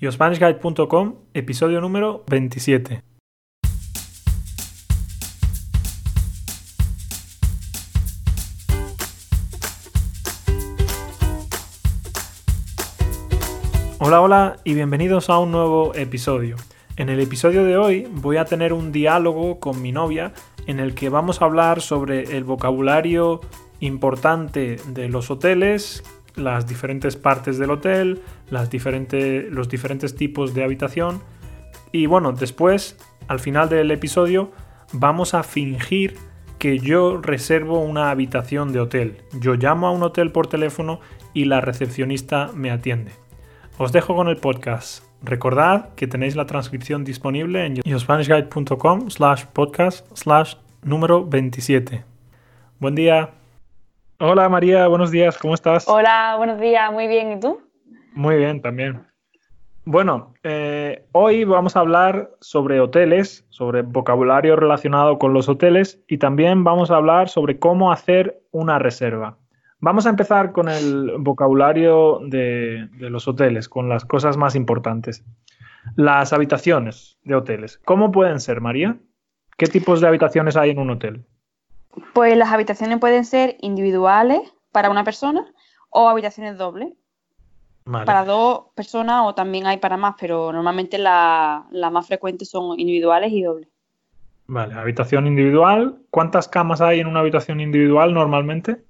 YoSpanishGuide.com, episodio número 27. Hola, hola y bienvenidos a un nuevo episodio. En el episodio de hoy voy a tener un diálogo con mi novia en el que vamos a hablar sobre el vocabulario importante de los hoteles, las diferentes partes del hotel, las los diferentes tipos de habitación. Y bueno, después, al final del episodio, vamos a fingir que yo reservo una habitación de hotel. Yo llamo a un hotel por teléfono y la recepcionista me atiende. Os dejo con el podcast. Recordad que tenéis la transcripción disponible en yourspanishguide.com slash podcast slash número 27. Buen día. Hola María, buenos días, ¿cómo estás? Hola, buenos días, muy bien, ¿y tú? Muy bien, también. Bueno, eh, hoy vamos a hablar sobre hoteles, sobre vocabulario relacionado con los hoteles y también vamos a hablar sobre cómo hacer una reserva. Vamos a empezar con el vocabulario de, de los hoteles, con las cosas más importantes. Las habitaciones de hoteles. ¿Cómo pueden ser, María? ¿Qué tipos de habitaciones hay en un hotel? Pues las habitaciones pueden ser individuales para una persona o habitaciones dobles. Para dos personas o también hay para más, pero normalmente las más frecuentes son individuales y dobles. Vale, habitación individual. ¿Cuántas camas hay en una habitación individual normalmente?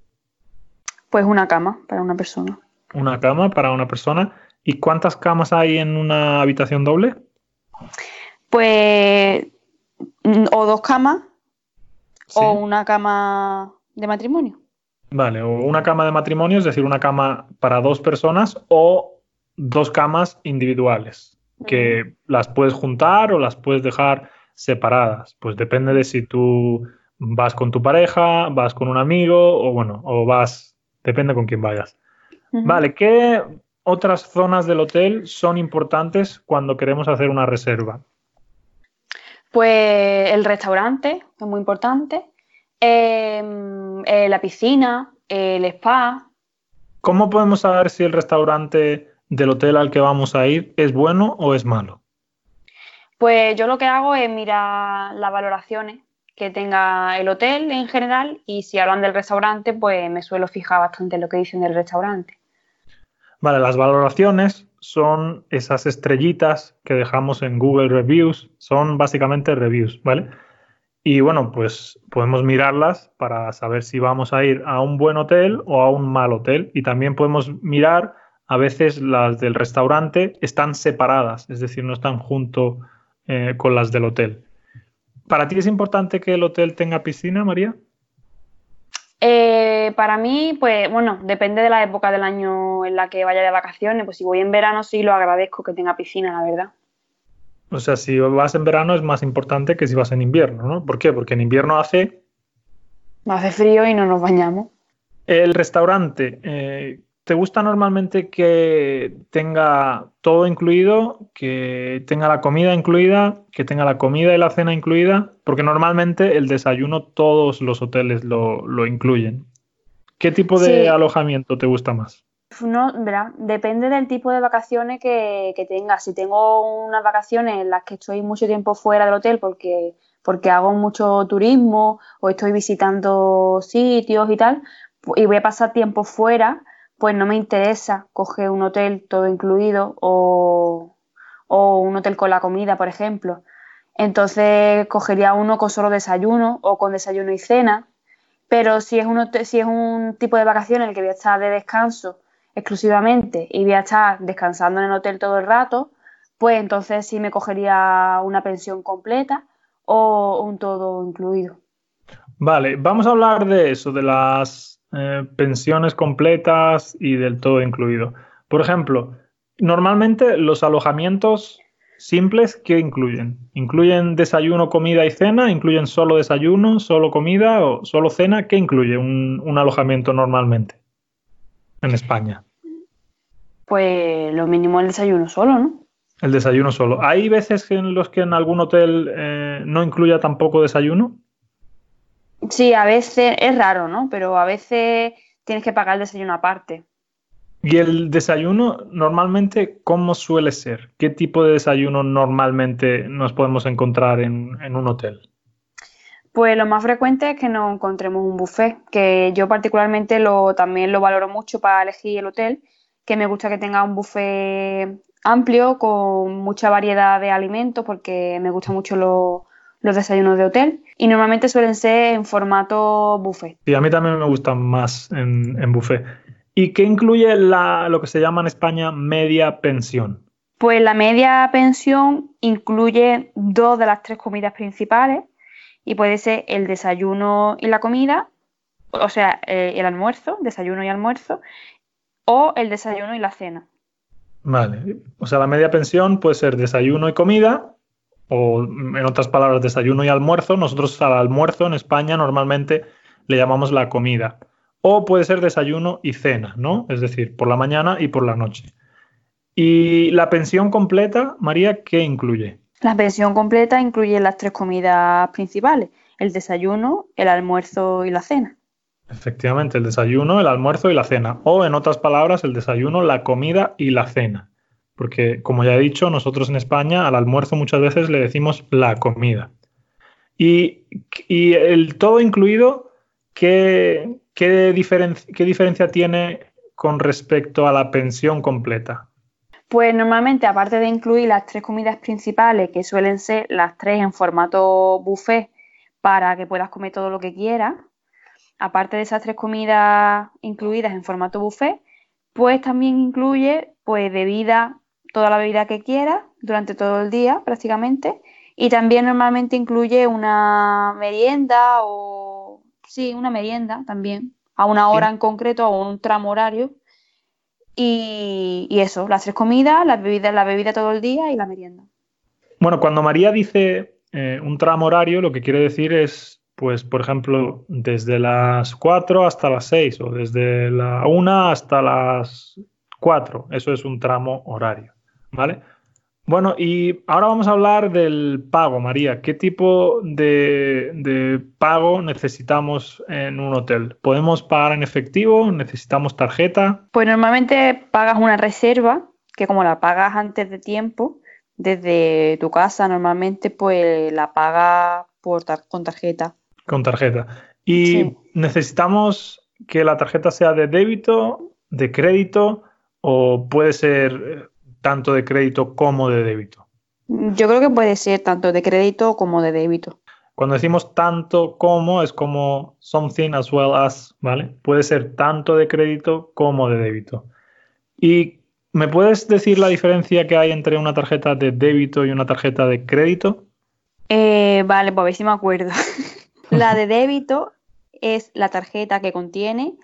Pues una cama para una persona. Una cama para una persona. ¿Y cuántas camas hay en una habitación doble? Pues o dos camas o una cama de matrimonio. Vale, o una cama de matrimonio, es decir, una cama para dos personas o dos camas individuales, que las puedes juntar o las puedes dejar separadas. Pues depende de si tú vas con tu pareja, vas con un amigo o bueno, o vas, depende con quién vayas. Vale, ¿qué otras zonas del hotel son importantes cuando queremos hacer una reserva? Pues el restaurante, que es muy importante, em, eh, la piscina, el spa. ¿Cómo podemos saber si el restaurante del hotel al que vamos a ir es bueno o es malo? Pues yo lo que hago es mirar las valoraciones que tenga el hotel en general y si hablan del restaurante, pues me suelo fijar bastante en lo que dicen del restaurante. Vale, las valoraciones son esas estrellitas que dejamos en Google Reviews, son básicamente reviews, ¿vale? Y bueno, pues podemos mirarlas para saber si vamos a ir a un buen hotel o a un mal hotel. Y también podemos mirar, a veces las del restaurante están separadas, es decir, no están junto eh, con las del hotel. ¿Para ti es importante que el hotel tenga piscina, María? Eh, para mí, pues bueno, depende de la época del año en la que vaya de vacaciones. Pues si voy en verano sí lo agradezco que tenga piscina, la verdad. O sea, si vas en verano es más importante que si vas en invierno, ¿no? ¿Por qué? Porque en invierno hace... Hace frío y no nos bañamos. El restaurante, eh, ¿te gusta normalmente que tenga todo incluido, que tenga la comida incluida, que tenga la comida y la cena incluida? Porque normalmente el desayuno todos los hoteles lo, incluyen. ¿Qué tipo de alojamiento te gusta más? No, ¿verdad? Depende del tipo de vacaciones que, que tenga. Si tengo unas vacaciones en las que estoy mucho tiempo fuera del hotel porque, porque hago mucho turismo o estoy visitando sitios y tal, y voy a pasar tiempo fuera, pues no me interesa coger un hotel todo incluido o, un hotel con la comida, por ejemplo. Entonces cogería uno con solo desayuno o con desayuno y cena. Pero si es un, si es un tipo de vacaciones en el que voy a estar de descanso exclusivamente y voy a estar descansando en el hotel todo el rato, pues entonces sí me cogería una pensión completa o un todo incluido. Vale, vamos a hablar de eso, de las eh, pensiones completas y del todo incluido. Por ejemplo, normalmente los alojamientos simples, ¿qué incluyen? ¿Incluyen desayuno, comida y cena? ¿Incluyen solo desayuno, solo comida o solo cena? ¿Qué incluye un alojamiento normalmente en España? Pues lo mínimo el desayuno solo, ¿no? El desayuno solo. ¿Hay veces en los que en algún hotel eh, no incluya tampoco desayuno? Sí, a veces es raro, ¿no? Pero a veces tienes que pagar el desayuno aparte. ¿Y el desayuno normalmente cómo suele ser? ¿Qué tipo de desayuno normalmente nos podemos encontrar en, un hotel? Pues lo más frecuente es que nos encontremos un buffet, que yo particularmente lo, también lo valoro mucho para elegir el hotel, que me gusta que tenga un buffet amplio con mucha variedad de alimentos porque me gustan mucho los desayunos de hotel y normalmente suelen ser en formato buffet. Sí, a mí también me gustan más en, en buffet. ¿Y qué incluye lo que se llama en España media pensión? Pues la media pensión incluye dos de las tres comidas principales y puede ser el desayuno y la comida, o sea, eh, el almuerzo, desayuno y almuerzo, o el desayuno y la cena. Vale, o sea, la media pensión puede ser desayuno y comida, o en otras palabras, desayuno y almuerzo. Nosotros al almuerzo en España normalmente le llamamos la comida. O puede ser desayuno y cena, ¿no? Es decir, por la mañana y por la noche. ¿Y la pensión completa, María, qué incluye? La pensión completa incluye las tres comidas principales, el desayuno, el almuerzo y la cena. Efectivamente, el desayuno, el almuerzo y la cena. O en otras palabras, el desayuno, la comida y la cena. Porque, como ya he dicho, nosotros en España al almuerzo muchas veces le decimos la comida. Y, el todo incluido, ¿qué, ¿Qué, diferencia tiene con respecto a la pensión completa? Pues normalmente, aparte de incluir las tres comidas principales, que suelen ser las tres en formato buffet, para que puedas comer todo lo que quieras, aparte de esas tres comidas incluidas en formato buffet, pues también incluye pues bebida, toda la bebida que quieras durante todo el día prácticamente, y también normalmente incluye una merienda o sí, una merienda también, a una hora en concreto, a un tramo horario. Y, eso, las tres comidas, la bebida, la bebida todo el día y la merienda. Bueno, cuando María dice eh, un tramo horario, lo que quiere decir es, pues, por ejemplo, desde las 4 hasta las 6 o desde la 1 hasta las 4. Eso es un tramo horario, ¿vale? Bueno, y ahora vamos a hablar del pago, María. ¿Qué tipo de, pago necesitamos en un hotel? ¿Podemos pagar en efectivo? ¿Necesitamos tarjeta? Pues normalmente pagas una reserva, que como la pagas antes de tiempo, desde tu casa normalmente pues la pagas por con tarjeta. Con tarjeta. ¿Y necesitamos que la tarjeta sea de débito, de crédito o puede ser tanto de crédito como de débito? Yo creo que puede ser tanto de crédito como de débito. Cuando decimos tanto como es como something as well as, ¿vale? Puede ser tanto de crédito como de débito. ¿Y me puedes decir la diferencia que hay entre una tarjeta de débito y una tarjeta de crédito? Eh, vale, pues a ver si me acuerdo. la de débito es la tarjeta que contiene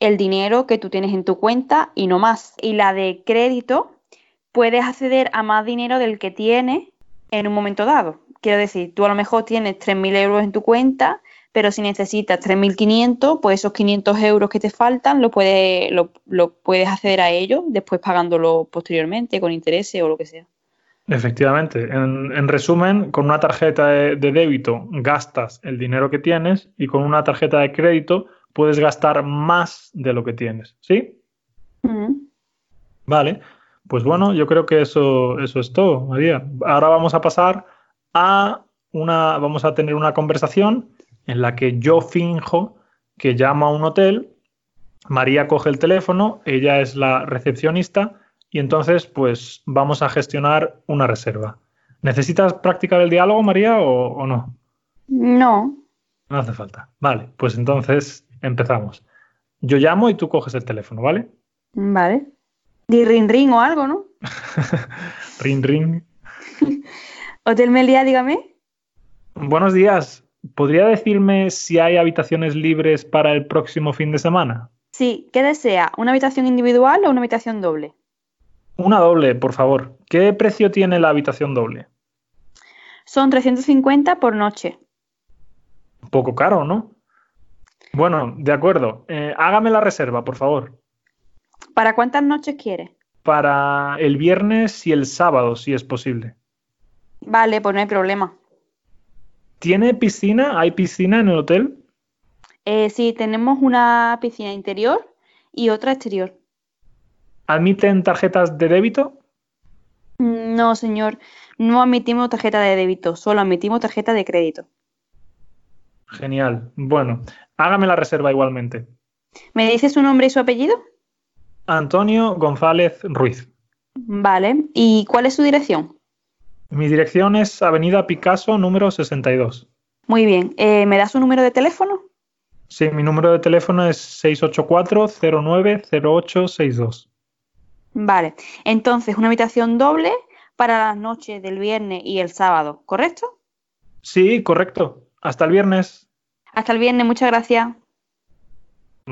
el dinero que tú tienes en tu cuenta y no más. Y la de crédito puedes acceder a más dinero del que tienes en un momento dado. Quiero decir, tú a lo mejor tienes 3.000 euros en tu cuenta, pero si necesitas 3.500, pues esos 500 euros que te faltan lo puedes, lo, puedes acceder a ellos después pagándolo posteriormente con intereses o lo que sea. Efectivamente. En, resumen, con una tarjeta de, débito gastas el dinero que tienes y con una tarjeta de crédito puedes gastar más de lo que tienes. ¿Sí? Vale. Pues bueno, yo creo que eso, eso es todo, María. Ahora vamos a pasar a una, vamos a tener una conversación en la que yo finjo que llamo a un hotel, María coge el teléfono, ella es la recepcionista y entonces pues vamos a gestionar una reserva. ¿Necesitas practicar el diálogo, María, o, o no? No. No hace falta. Vale, pues entonces empezamos. Yo llamo y tú coges el teléfono, ¿vale? Vale. Di ring ring o algo, ¿no? ring ring. Hotel Melia, dígame. Buenos días. ¿Podría decirme si hay habitaciones libres para el próximo fin de semana? Sí, ¿qué desea? ¿Una habitación individual o una habitación doble? Una doble, por favor. ¿Qué precio tiene la habitación doble? Son 350 por noche. Un poco caro, ¿no? Bueno, de acuerdo. Eh, hágame la reserva, por favor. ¿Para cuántas noches quiere? Para el viernes y el sábado, si es posible. Vale, pues no hay problema. ¿Tiene piscina? ¿Hay piscina en el hotel? Eh, sí, tenemos una piscina interior y otra exterior. ¿Admiten tarjetas de débito? No, señor. No admitimos tarjeta de débito, solo admitimos tarjeta de crédito. Genial. Bueno, hágame la reserva igualmente. ¿Me dice su nombre y su apellido? Antonio González Ruiz. Vale. ¿Y cuál es su dirección? Mi dirección es Avenida Picasso, número 62. Muy bien. Eh, ¿Me da su número de teléfono? Sí, mi número de teléfono es 684-090862. Vale. Entonces, una habitación doble para las noches del viernes y el sábado, ¿correcto? Sí, correcto. Hasta el viernes. Hasta el viernes, muchas gracias.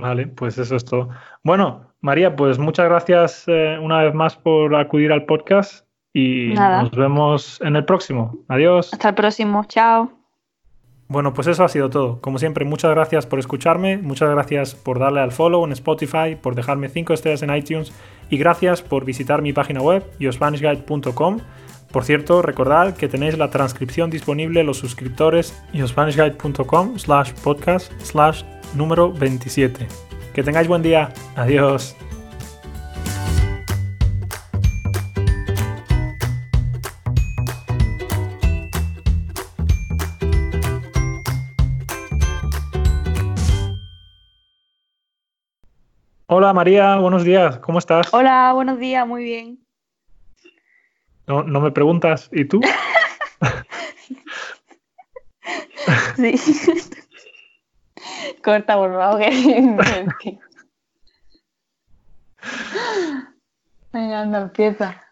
Vale, pues eso es todo. Bueno, María, pues muchas gracias eh, una vez más por acudir al podcast y Nada. nos vemos en el próximo. Adiós. Hasta el próximo, chao. Bueno, pues eso ha sido todo. Como siempre, muchas gracias por escucharme, muchas gracias por darle al follow en Spotify, por dejarme 5 estrellas en iTunes y gracias por visitar mi página web, yospanishguide.com. Por cierto, recordad que tenéis la transcripción disponible los suscriptores yospanishguide.com slash podcast slash número 27. Que tengáis buen día. Adiós. Hola María, buenos días, ¿cómo estás? Hola, buenos días, muy bien. No, no me preguntas, ¿y tú? Sí. Corta, por favor. que- Venga, anda, empieza.